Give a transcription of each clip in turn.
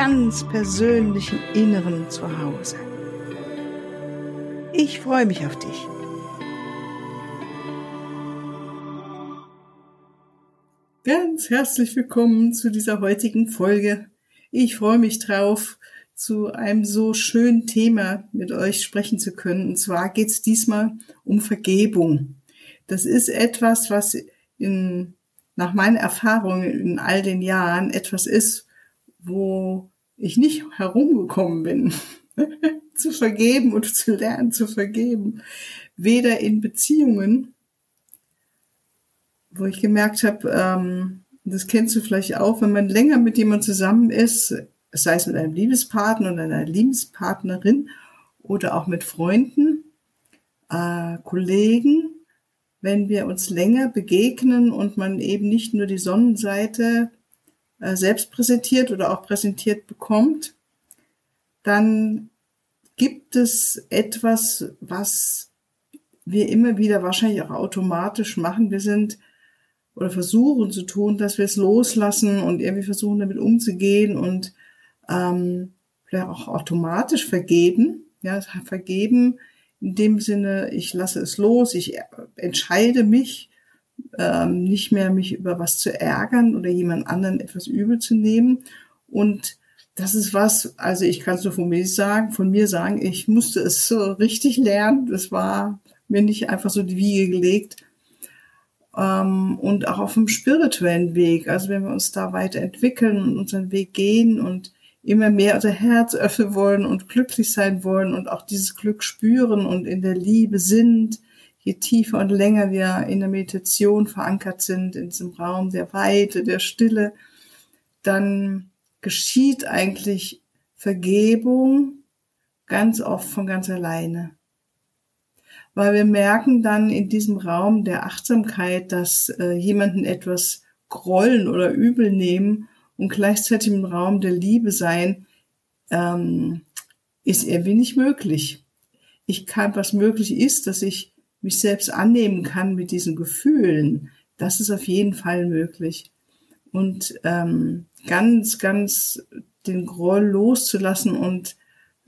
ganz persönlichen Inneren zu Hause. Ich freue mich auf dich. Ganz herzlich willkommen zu dieser heutigen Folge. Ich freue mich drauf, zu einem so schönen Thema mit euch sprechen zu können. Und zwar geht es diesmal um Vergebung. Das ist etwas, was in nach meinen Erfahrungen in all den Jahren etwas ist, wo ich nicht herumgekommen bin, zu vergeben und zu lernen zu vergeben. Weder in Beziehungen, wo ich gemerkt habe, ähm, das kennst du vielleicht auch, wenn man länger mit jemandem zusammen ist, sei es mit einem Liebespartner oder einer Liebespartnerin oder auch mit Freunden, äh, Kollegen, wenn wir uns länger begegnen und man eben nicht nur die Sonnenseite äh, selbst präsentiert oder auch präsentiert bekommt, dann gibt es etwas, was wir immer wieder wahrscheinlich auch automatisch machen. Wir sind oder versuchen zu tun, dass wir es loslassen und irgendwie versuchen damit umzugehen und ähm, vielleicht auch automatisch vergeben. Ja, vergeben in dem Sinne, ich lasse es los, ich entscheide mich, ähm, nicht mehr mich über was zu ärgern oder jemand anderen etwas übel zu nehmen. Und das ist was, also ich kann es nur von mir sagen, von mir sagen, ich musste es so richtig lernen. Das war mir nicht einfach so die Wiege gelegt. Ähm, und auch auf dem spirituellen Weg. Also wenn wir uns da weiterentwickeln und unseren Weg gehen und immer mehr unser Herz öffnen wollen und glücklich sein wollen und auch dieses Glück spüren und in der Liebe sind, je tiefer und länger wir in der Meditation verankert sind, in diesem Raum der Weite, der Stille, dann geschieht eigentlich Vergebung ganz oft von ganz alleine. Weil wir merken dann in diesem Raum der Achtsamkeit, dass äh, jemanden etwas grollen oder übel nehmen und gleichzeitig im Raum der Liebe sein, ähm, ist irgendwie nicht möglich. Ich kann, was möglich ist, dass ich mich selbst annehmen kann mit diesen Gefühlen. Das ist auf jeden Fall möglich. Und ähm, ganz, ganz den Groll loszulassen und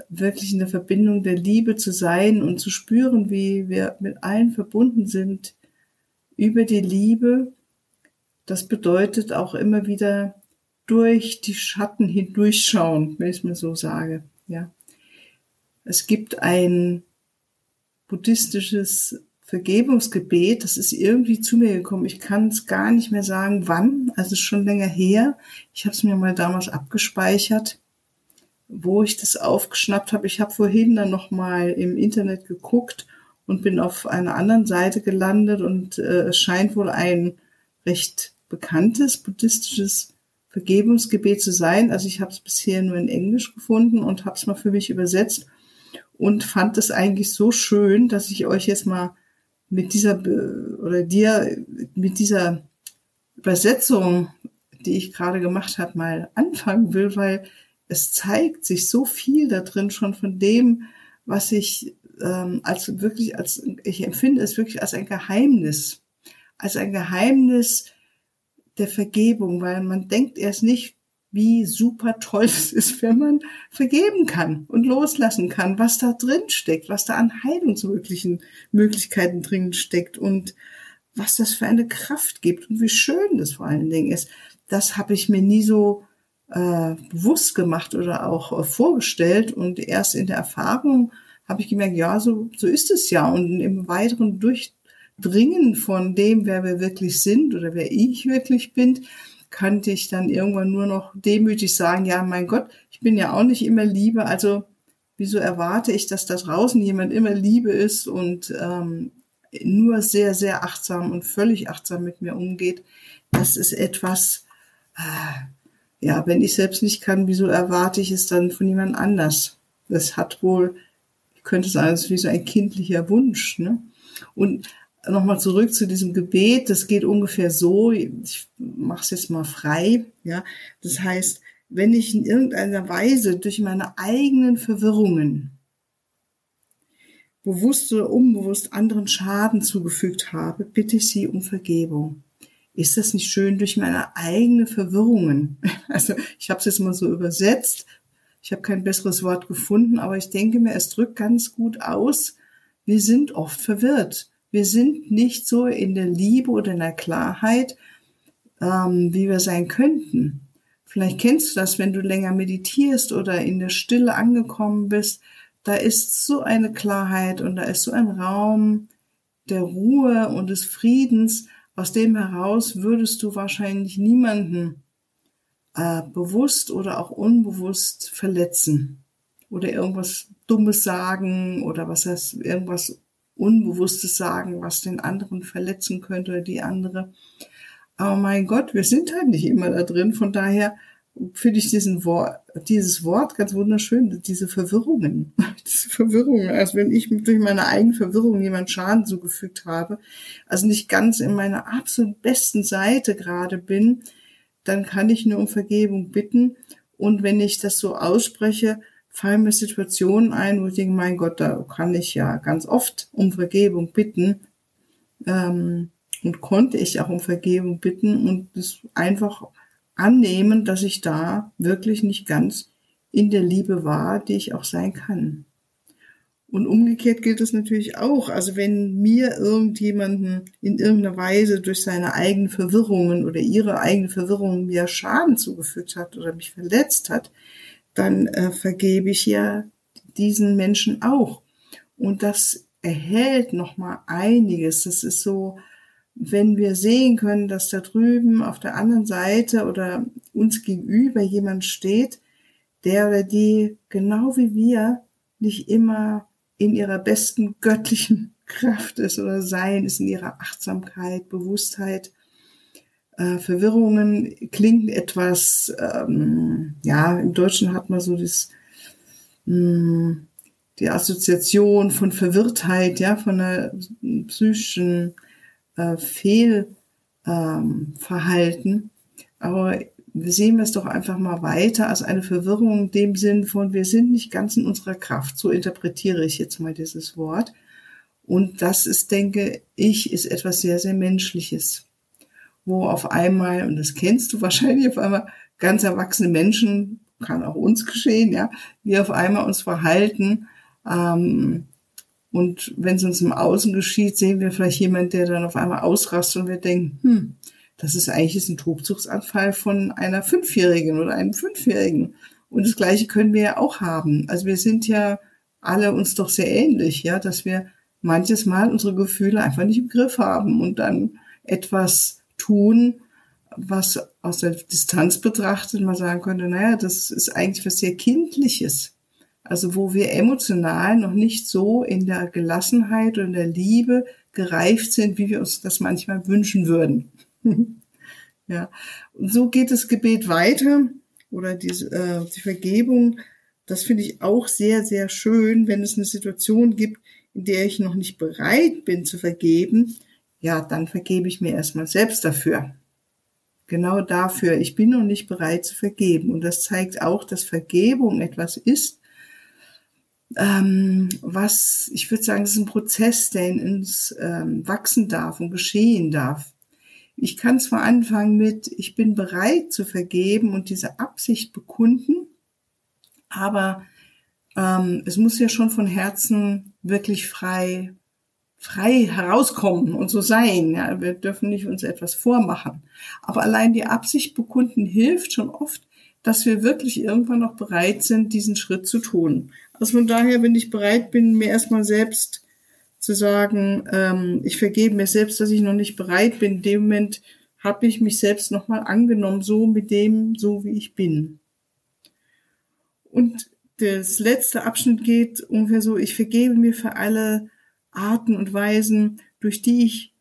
wirklich in der Verbindung der Liebe zu sein und zu spüren, wie wir mit allen verbunden sind über die Liebe. Das bedeutet auch immer wieder durch die Schatten hindurchschauen, wenn ich es mir so sage. Ja. Es gibt ein buddhistisches Vergebungsgebet, das ist irgendwie zu mir gekommen. Ich kann es gar nicht mehr sagen, wann, also schon länger her. Ich habe es mir mal damals abgespeichert, wo ich das aufgeschnappt habe. Ich habe vorhin dann noch mal im Internet geguckt und bin auf einer anderen Seite gelandet und äh, es scheint wohl ein recht bekanntes buddhistisches Vergebungsgebet zu sein. Also ich habe es bisher nur in Englisch gefunden und habe es mal für mich übersetzt und fand es eigentlich so schön, dass ich euch jetzt mal mit dieser oder dir mit dieser Übersetzung, die ich gerade gemacht habe, mal anfangen will, weil es zeigt sich so viel da drin schon von dem, was ich ähm, als wirklich als ich empfinde es wirklich als ein Geheimnis, als ein Geheimnis der Vergebung, weil man denkt erst nicht, wie super toll es ist, wenn man vergeben kann und loslassen kann, was da drin steckt, was da an heilungsmöglichen Möglichkeiten drin steckt und was das für eine Kraft gibt und wie schön das vor allen Dingen ist. Das habe ich mir nie so äh, bewusst gemacht oder auch äh, vorgestellt und erst in der Erfahrung habe ich gemerkt, ja, so, so ist es ja und im weiteren durch Dringen von dem, wer wir wirklich sind oder wer ich wirklich bin, könnte ich dann irgendwann nur noch demütig sagen, ja, mein Gott, ich bin ja auch nicht immer Liebe, also wieso erwarte ich, dass da draußen jemand immer Liebe ist und ähm, nur sehr, sehr achtsam und völlig achtsam mit mir umgeht. Das ist etwas, äh, ja, wenn ich selbst nicht kann, wieso erwarte ich es dann von jemand anders? Das hat wohl, ich könnte sagen, es ist wie so ein kindlicher Wunsch. Ne? Und nochmal zurück zu diesem Gebet, das geht ungefähr so, ich mache es jetzt mal frei, ja. Das heißt, wenn ich in irgendeiner Weise durch meine eigenen Verwirrungen bewusst oder unbewusst anderen Schaden zugefügt habe, bitte ich Sie um Vergebung. Ist das nicht schön durch meine eigenen Verwirrungen? Also ich habe es jetzt mal so übersetzt. Ich habe kein besseres Wort gefunden, aber ich denke mir, es drückt ganz gut aus. Wir sind oft verwirrt. Wir sind nicht so in der Liebe oder in der Klarheit, ähm, wie wir sein könnten. Vielleicht kennst du das, wenn du länger meditierst oder in der Stille angekommen bist. Da ist so eine Klarheit und da ist so ein Raum der Ruhe und des Friedens. Aus dem heraus würdest du wahrscheinlich niemanden äh, bewusst oder auch unbewusst verletzen oder irgendwas Dummes sagen oder was heißt irgendwas Unbewusstes sagen, was den anderen verletzen könnte oder die andere. Aber mein Gott, wir sind halt nicht immer da drin. Von daher finde ich diesen Wort, dieses Wort ganz wunderschön, diese Verwirrungen. Diese Verwirrungen, als wenn ich durch meine eigene Verwirrung jemand Schaden zugefügt habe, also nicht ganz in meiner absolut besten Seite gerade bin, dann kann ich nur um Vergebung bitten. Und wenn ich das so ausspreche, fallen mir Situationen ein, wo ich denke, mein Gott, da kann ich ja ganz oft um Vergebung bitten. Ähm, und konnte ich auch um Vergebung bitten und es einfach annehmen, dass ich da wirklich nicht ganz in der Liebe war, die ich auch sein kann. Und umgekehrt gilt es natürlich auch. Also wenn mir irgendjemanden in irgendeiner Weise durch seine eigenen Verwirrungen oder ihre eigene Verwirrung mir Schaden zugefügt hat oder mich verletzt hat, dann äh, vergebe ich ja diesen Menschen auch. Und das erhält nochmal einiges. Das ist so, wenn wir sehen können, dass da drüben auf der anderen Seite oder uns gegenüber jemand steht, der oder die genau wie wir nicht immer in ihrer besten göttlichen Kraft ist oder sein ist, in ihrer Achtsamkeit, Bewusstheit, äh, Verwirrungen klingt etwas, ähm, ja, im Deutschen hat man so das, mh, hm, die Assoziation von Verwirrtheit, ja, von einer psychischen äh, Fehlverhalten. Ähm, Aber wir sehen es doch einfach mal weiter als eine Verwirrung in dem Sinn von, wir sind nicht ganz in unserer Kraft. So interpretiere ich jetzt mal dieses Wort. Und das ist, denke ich, ist etwas sehr, sehr Menschliches wo auf einmal, und das kennst du wahrscheinlich, auf einmal ganz erwachsene Menschen, kann auch uns geschehen, ja, wir auf einmal uns verhalten. Ähm, und wenn es uns im Außen geschieht, sehen wir vielleicht jemand, der dann auf einmal ausrastet und wir denken, hm, das ist eigentlich ein Tobsuchtsanfall von einer Fünfjährigen oder einem Fünfjährigen. Und das Gleiche können wir ja auch haben. Also wir sind ja alle uns doch sehr ähnlich, ja, dass wir manches Mal unsere Gefühle einfach nicht im Griff haben und dann etwas tun, was aus der Distanz betrachtet man sagen könnte, naja, das ist eigentlich was sehr Kindliches. Also wo wir emotional noch nicht so in der Gelassenheit und der Liebe gereift sind, wie wir uns das manchmal wünschen würden. ja, und so geht das Gebet weiter oder die, äh, die Vergebung. Das finde ich auch sehr, sehr schön, wenn es eine Situation gibt, in der ich noch nicht bereit bin zu vergeben, ja, dann vergebe ich mir erstmal selbst dafür. Genau dafür. Ich bin noch nicht bereit zu vergeben. Und das zeigt auch, dass Vergebung etwas ist, ähm, was, ich würde sagen, es ist ein Prozess, der in uns ähm, wachsen darf und geschehen darf. Ich kann zwar anfangen mit, ich bin bereit zu vergeben und diese Absicht bekunden, aber ähm, es muss ja schon von Herzen wirklich frei frei herauskommen und so sein. Ja, wir dürfen nicht uns etwas vormachen. Aber allein die Absicht bekunden hilft schon oft, dass wir wirklich irgendwann noch bereit sind, diesen Schritt zu tun. Also von daher, wenn ich bereit bin, mir erstmal selbst zu sagen, ähm, ich vergebe mir selbst, dass ich noch nicht bereit bin, in dem Moment habe ich mich selbst nochmal angenommen, so mit dem, so wie ich bin. Und das letzte Abschnitt geht ungefähr so, ich vergebe mir für alle Arten und Weisen, durch die ich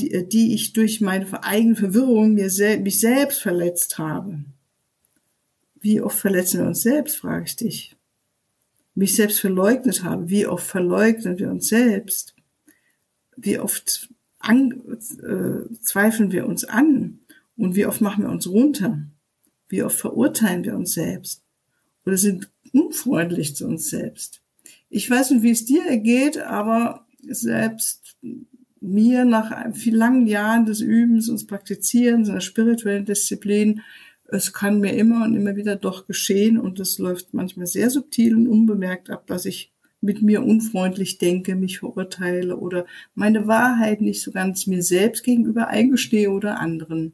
die, äh, die ich durch meine eigene Verwirrung mir sel mich selbst verletzt habe. Wie oft verletzen wir uns selbst, frage ich dich. Mich selbst verleugnet habe. Wie oft verleugnen wir uns selbst? Wie oft an, äh, zweifeln wir uns an? Und wie oft machen wir uns runter? Wie oft verurteilen wir uns selbst? Oder sind unfreundlich zu uns selbst? Ich weiß nicht, wie es dir ergeht, aber selbst mir nach vielen langen Jahren des Übens und Praktizierens einer spirituellen Disziplin, es kann mir immer und immer wieder doch geschehen und es läuft manchmal sehr subtil und unbemerkt ab, dass ich mit mir unfreundlich denke, mich verurteile oder meine Wahrheit nicht so ganz mir selbst gegenüber eingestehe oder anderen.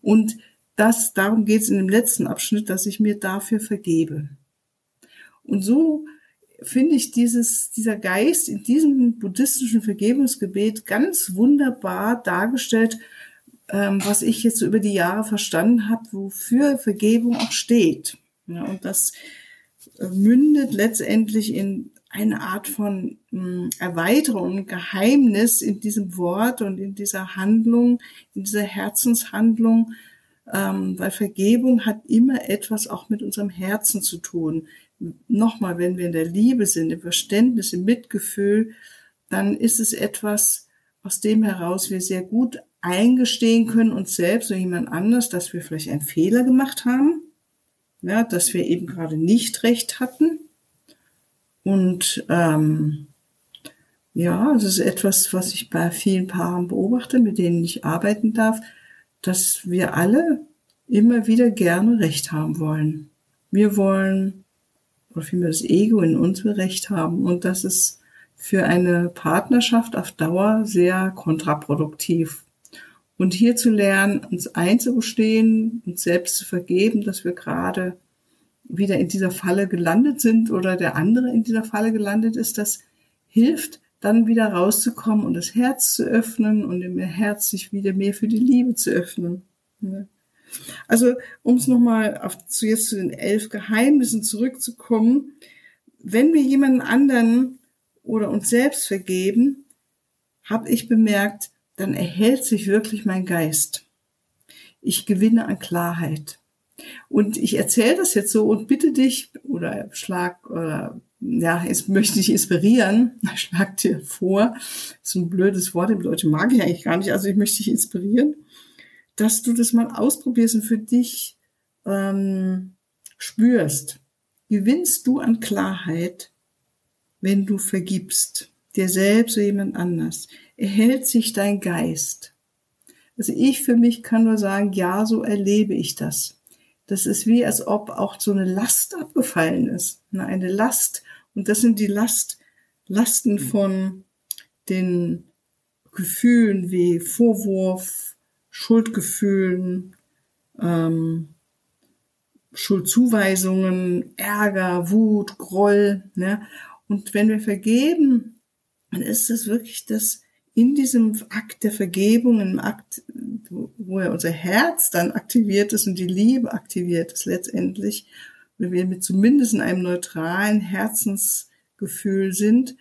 Und das, darum geht es in dem letzten Abschnitt, dass ich mir dafür vergebe. Und so finde ich dieses, dieser Geist in diesem buddhistischen Vergebungsgebet ganz wunderbar dargestellt, ähm, was ich jetzt so über die Jahre verstanden habe, wofür Vergebung auch steht. Ja, und das äh, mündet letztendlich in eine Art von mh, hm, Erweiterung, Geheimnis in diesem Wort und in dieser Handlung, in dieser Herzenshandlung, ähm, weil Vergebung hat immer etwas auch mit unserem Herzen zu tun nochmal, wenn wir in der Liebe sind, im Verständnis, im Mitgefühl, dann ist es etwas, aus dem heraus wir sehr gut eingestehen können, uns selbst oder jemand anders, dass wir vielleicht einen Fehler gemacht haben, ja, dass wir eben gerade nicht recht hatten. Und ähm, ja, es ist etwas, was ich bei vielen Paaren beobachte, mit denen ich arbeiten darf, dass wir alle immer wieder gerne recht haben wollen. Wir wollen oder vielmehr das Ego in uns will Recht haben. Und das ist für eine Partnerschaft auf Dauer sehr kontraproduktiv. Und hier zu lernen, uns einzugestehen, uns selbst zu vergeben, dass wir gerade wieder in dieser Falle gelandet sind oder der andere in dieser Falle gelandet ist, das hilft, dann wieder rauszukommen und das Herz zu öffnen und im Herz sich wieder mehr für die Liebe zu öffnen. Also, um es nochmal zu jetzt zu den elf Geheimnissen zurückzukommen, wenn wir jemanden anderen oder uns selbst vergeben, habe ich bemerkt, dann erhält sich wirklich mein Geist. Ich gewinne an Klarheit. Und ich erzähle das jetzt so und bitte dich oder schlag oder ja, jetzt möchte ich inspirieren, schlag dir vor, das ist ein blödes Wort, im Deutschen mag ich eigentlich gar nicht, also ich möchte dich inspirieren, dass du das mal ausprobierst und für dich ähm, spürst. Gewinnst du an Klarheit, wenn du vergibst, dir selbst oder jemand anders? Erhält sich dein Geist? Also ich für mich kann nur sagen, ja, so erlebe ich das. Das ist wie, als ob auch so eine Last abgefallen ist. Eine Last. Und das sind die Last, Lasten von den Gefühlen wie Vorwurf, Schuldgefühlen, ähm, Schuldzuweisungen, Ärger, Wut, Groll. Ne? Und wenn wir vergeben, dann ist es wirklich das in diesem Akt der Vergebung, im Akt, wo ja unser Herz dann aktiviert ist und die Liebe aktiviert ist letztendlich, wenn wir mit zumindest in einem neutralen Herzensgefühl sind,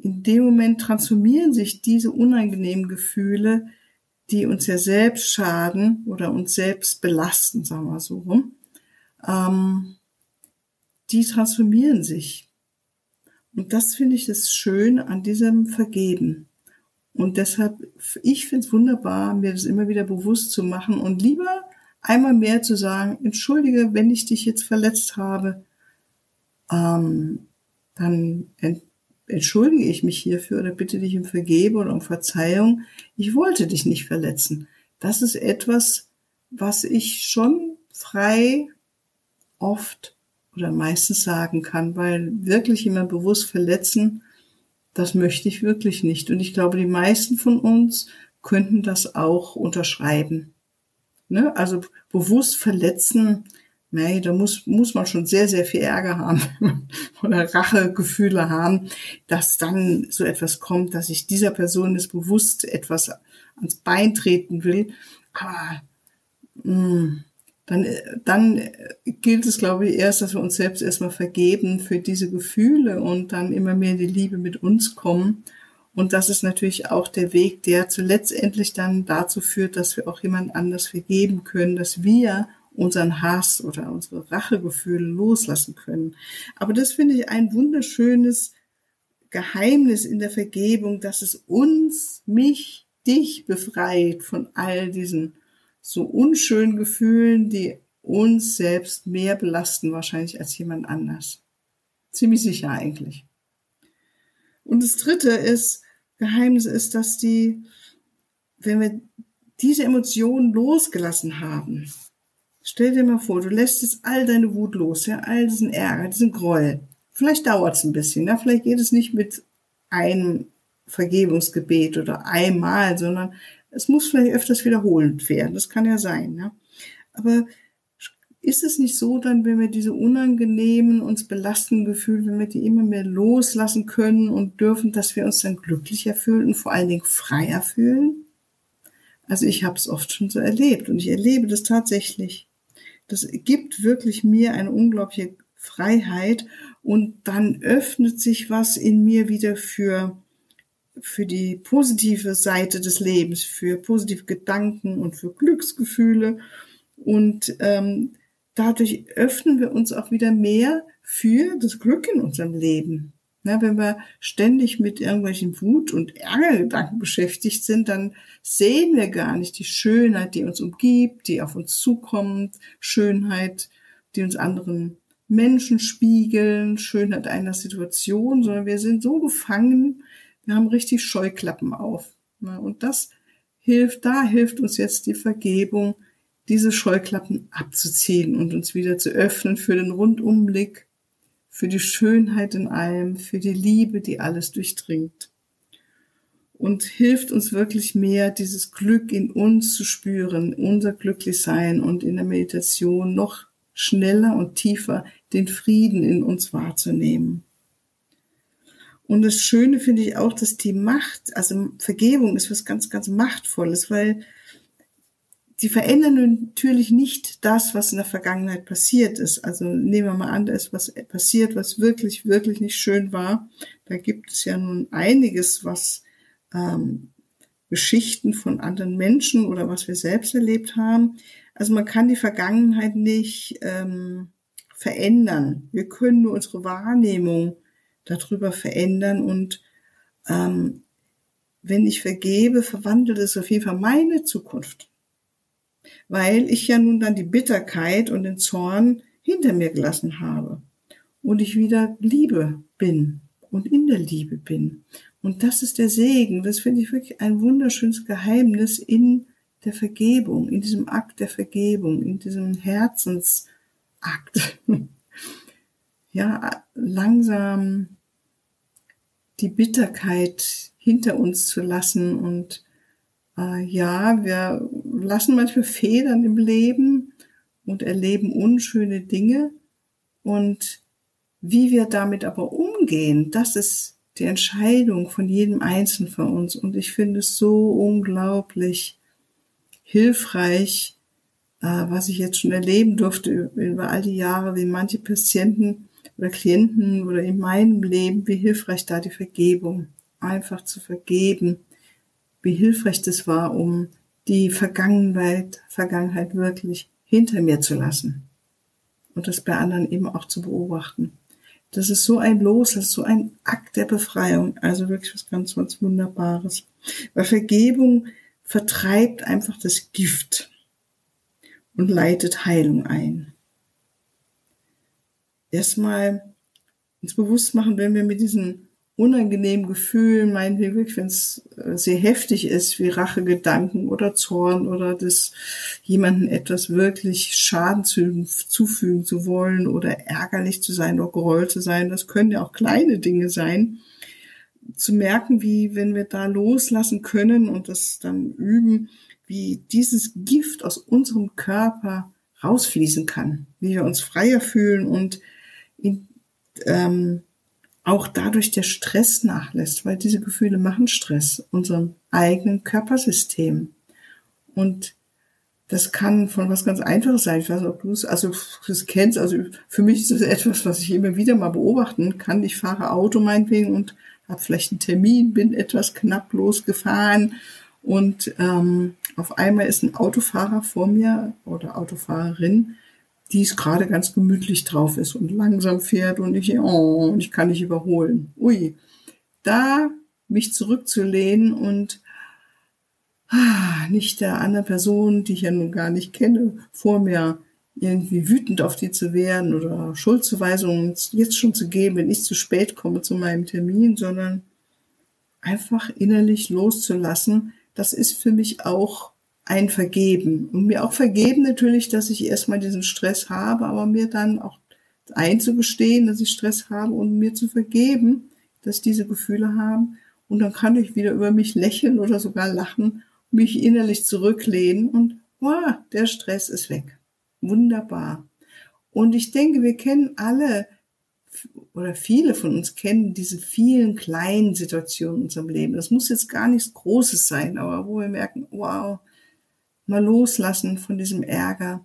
in dem Moment transformieren sich diese unangenehmen Gefühle die uns ja selbst schaden oder uns selbst belasten, sagen wir so rum, ähm, die transformieren sich. Und das finde ich das Schöne an diesem Vergeben. Und deshalb, ich finde es wunderbar, mir das immer wieder bewusst zu machen und lieber einmal mehr zu sagen, entschuldige, wenn ich dich jetzt verletzt habe, ähm, dann entschuldige ich mich hierfür oder bitte dich um Vergebung oder um Verzeihung. Ich wollte dich nicht verletzen. Das ist etwas, was ich schon frei oft oder meistens sagen kann, weil wirklich jemand bewusst verletzen, das möchte ich wirklich nicht. Und ich glaube, die meisten von uns könnten das auch unterschreiben. Ne? Also bewusst verletzen, Nee, da muss, muss man schon sehr, sehr viel Ärger haben oder Rachegefühle haben, dass dann so etwas kommt, dass ich dieser Person es bewusst etwas ans Bein treten will. Aber mh, hm, dann, dann gilt es, glaube ich, erst, dass wir uns selbst erstmal vergeben für diese Gefühle und dann immer mehr in die Liebe mit uns kommen Und das ist natürlich auch der Weg, der zuletztendlich dann dazu führt, dass wir auch jemand anders vergeben können, dass wir unseren Hass oder unsere Rachegefühle loslassen können. Aber das finde ich ein wunderschönes Geheimnis in der Vergebung, dass es uns, mich, dich befreit von all diesen so unschönen Gefühlen, die uns selbst mehr belasten wahrscheinlich als jemand anders. Ziemlich sicher eigentlich. Und das dritte ist, Geheimnis ist, dass die, wenn wir diese Emotionen losgelassen haben, stell dir mal vor, du lässt jetzt all deine Wut los, ja, all diesen Ärger, diesen Groll. Vielleicht dauert es ein bisschen, ja, vielleicht geht es nicht mit einem Vergebungsgebet oder einmal, sondern es muss vielleicht öfters wiederholend werden. Das kann ja sein, ja. Aber ist es nicht so dann, wenn wir diese unangenehmen, uns belastenden Gefühle, wenn wir die immer mehr loslassen können und dürfen, dass wir uns dann glücklicher fühlen und vor allen Dingen freier fühlen? Also ich habe es oft schon so erlebt und ich erlebe das tatsächlich. Das gibt wirklich mir eine unglaubliche Freiheit und dann öffnet sich was in mir wieder für für die positive Seite des Lebens, für positive Gedanken und für Glücksgefühle und ähm, dadurch öffnen wir uns auch wieder mehr für das Glück in unserem Leben. Na, wenn wir ständig mit irgendwelchen Wut- und Ärgergedanken beschäftigt sind, dann sehen wir gar nicht die Schönheit, die uns umgibt, die auf uns zukommt, Schönheit, die uns anderen Menschen spiegeln, Schönheit einer Situation, sondern wir sind so gefangen, wir haben richtig Scheuklappen auf. Und das hilft, da hilft uns jetzt die Vergebung, diese Scheuklappen abzuziehen und uns wieder zu öffnen für den Rundumblick, für die Schönheit in allem, für die Liebe, die alles durchdringt. Und hilft uns wirklich mehr, dieses Glück in uns zu spüren, unser Glücklichsein und in der Meditation noch schneller und tiefer den Frieden in uns wahrzunehmen. Und das Schöne finde ich auch, dass die Macht, also Vergebung ist was ganz, ganz Machtvolles, weil die verändern natürlich nicht das, was in der Vergangenheit passiert ist. Also nehmen wir mal an, da ist was passiert, was wirklich, wirklich nicht schön war. Da gibt es ja nun einiges, was ähm, Geschichten von anderen Menschen oder was wir selbst erlebt haben. Also man kann die Vergangenheit nicht ähm, verändern. Wir können nur unsere Wahrnehmung darüber verändern und ähm, wenn ich vergebe, verwandelt es auf jeden Fall meine Zukunft weil ich ja nun dann die Bitterkeit und den Zorn hinter mir gelassen habe und ich wieder Liebe bin und in der Liebe bin. Und das ist der Segen. Das finde ich wirklich ein wunderschönes Geheimnis in der Vergebung, in diesem Akt der Vergebung, in diesem Herzensakt. ja, langsam die Bitterkeit hinter uns zu lassen und äh, ja, wir lassen manchmal Federn im Leben und erleben unschöne Dinge. Und wie wir damit aber umgehen, das ist die Entscheidung von jedem Einzelnen von uns. Und ich finde es so unglaublich hilfreich, äh, was ich jetzt schon erleben durfte über all die Jahre, wie manche Patienten oder Klienten oder in meinem Leben, wie hilfreich da die Vergebung, einfach zu vergeben, wie hilfreich das war, um die Vergangenheit, Vergangenheit wirklich hinter mir zu lassen und das bei anderen eben auch zu beobachten. Das ist so ein Los, das ist so ein Akt der Befreiung, also wirklich was ganz, ganz Wunderbares. Weil Vergebung vertreibt einfach das Gift und leitet Heilung ein. Erstmal uns bewusst machen, wenn wir mit diesen unangenehmen Gefühlen, meinetwegen wirklich, wenn es äh, sehr heftig ist, wie Rachegedanken oder Zorn oder das jemanden etwas wirklich Schaden zu, zufügen zu wollen oder ärgerlich zu sein oder gerollt zu sein, das können ja auch kleine Dinge sein, zu merken, wie wenn wir da loslassen können und das dann üben, wie dieses Gift aus unserem Körper rausfließen kann, wie wir uns freier fühlen und in, ähm, auch dadurch der Stress nachlässt, weil diese Gefühle machen Stress unserem eigenen Körpersystem. Und das kann von was ganz Einfaches sein. Ich weiß nicht, ob du es, also das kennst. Also für mich ist das etwas, was ich immer wieder mal beobachten kann. Ich fahre Auto meinetwegen und habe vielleicht einen Termin, bin etwas knapp losgefahren und ähm, auf einmal ist ein Autofahrer vor mir oder Autofahrerin, die es gerade ganz gemütlich drauf ist und langsam fährt und ich, oh, und ich kann nicht überholen. Ui, da mich zurückzulehnen und ah, nicht der anderen Person, die ich ja nun gar nicht kenne, vor mir irgendwie wütend auf die zu werden oder Schuldzuweisungen jetzt schon zu geben, wenn ich zu spät komme zu meinem Termin, sondern einfach innerlich loszulassen, das ist für mich auch ein Vergeben. Und mir auch vergeben natürlich, dass ich erstmal diesen Stress habe, aber mir dann auch einzugestehen, dass ich Stress habe und mir zu vergeben, dass diese Gefühle haben. Und dann kann ich wieder über mich lächeln oder sogar lachen, mich innerlich zurücklehnen und wow, der Stress ist weg. Wunderbar. Und ich denke, wir kennen alle oder viele von uns kennen diese vielen kleinen Situationen in unserem Leben. Das muss jetzt gar nichts Großes sein, aber wo wir merken, wow, mal loslassen von diesem Ärger.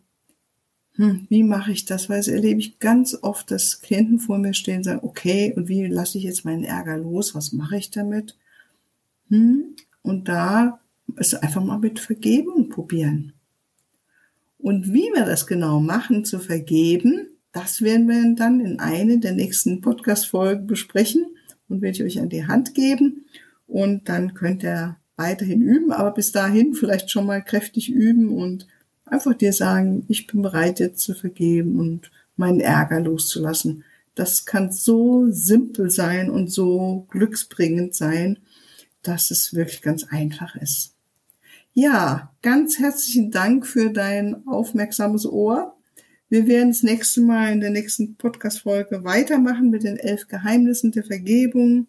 Hm, wie mache ich das? Weil es erlebe ich ganz oft, dass Klienten vor mir stehen und sagen, okay, und wie lasse ich jetzt meinen Ärger los? Was mache ich damit? Hm, und da ist einfach mal mit Vergebung probieren. Und wie wir das genau machen, zu vergeben, das werden wir dann in einer der nächsten Podcast-Folgen besprechen und werde ich euch an die Hand geben. Und dann könnt ihr weiterhin üben, aber bis dahin vielleicht schon mal kräftig üben und einfach dir sagen, ich bin bereit jetzt zu vergeben und meinen Ärger loszulassen. Das kann so simpel sein und so glücksbringend sein, dass es wirklich ganz einfach ist. Ja, ganz herzlichen Dank für dein aufmerksames Ohr. Wir werden das nächste Mal in der nächsten Podcast-Folge weitermachen mit den elf Geheimnissen der Vergebung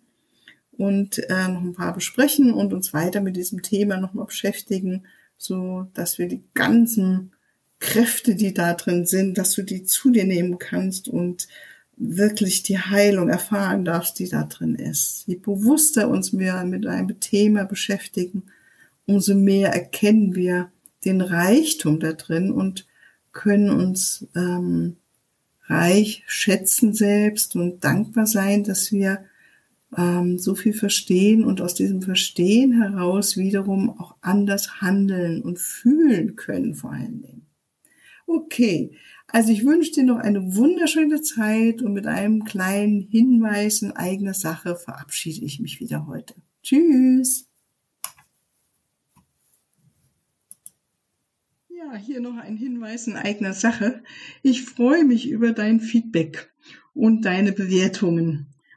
und äh, noch ein paar besprechen und uns weiter mit diesem Thema nochmal beschäftigen, so dass wir die ganzen Kräfte, die da drin sind, dass du die zu dir nehmen kannst und wirklich die Heilung erfahren darfst, die da drin ist. Je bewusster uns wir mit einem Thema beschäftigen, umso mehr erkennen wir den Reichtum da drin und können uns ähm, reich schätzen selbst und dankbar sein, dass wir ähm, so viel verstehen und aus diesem Verstehen heraus wiederum auch anders handeln und fühlen können vor allen Dingen. Okay, also ich wünsche dir noch eine wunderschöne Zeit und mit einem kleinen Hinweis in eigener Sache verabschiede ich mich wieder heute. Tschüss! Ja, hier noch ein Hinweis in eigener Sache. Ich freue mich über dein Feedback und deine Bewertungen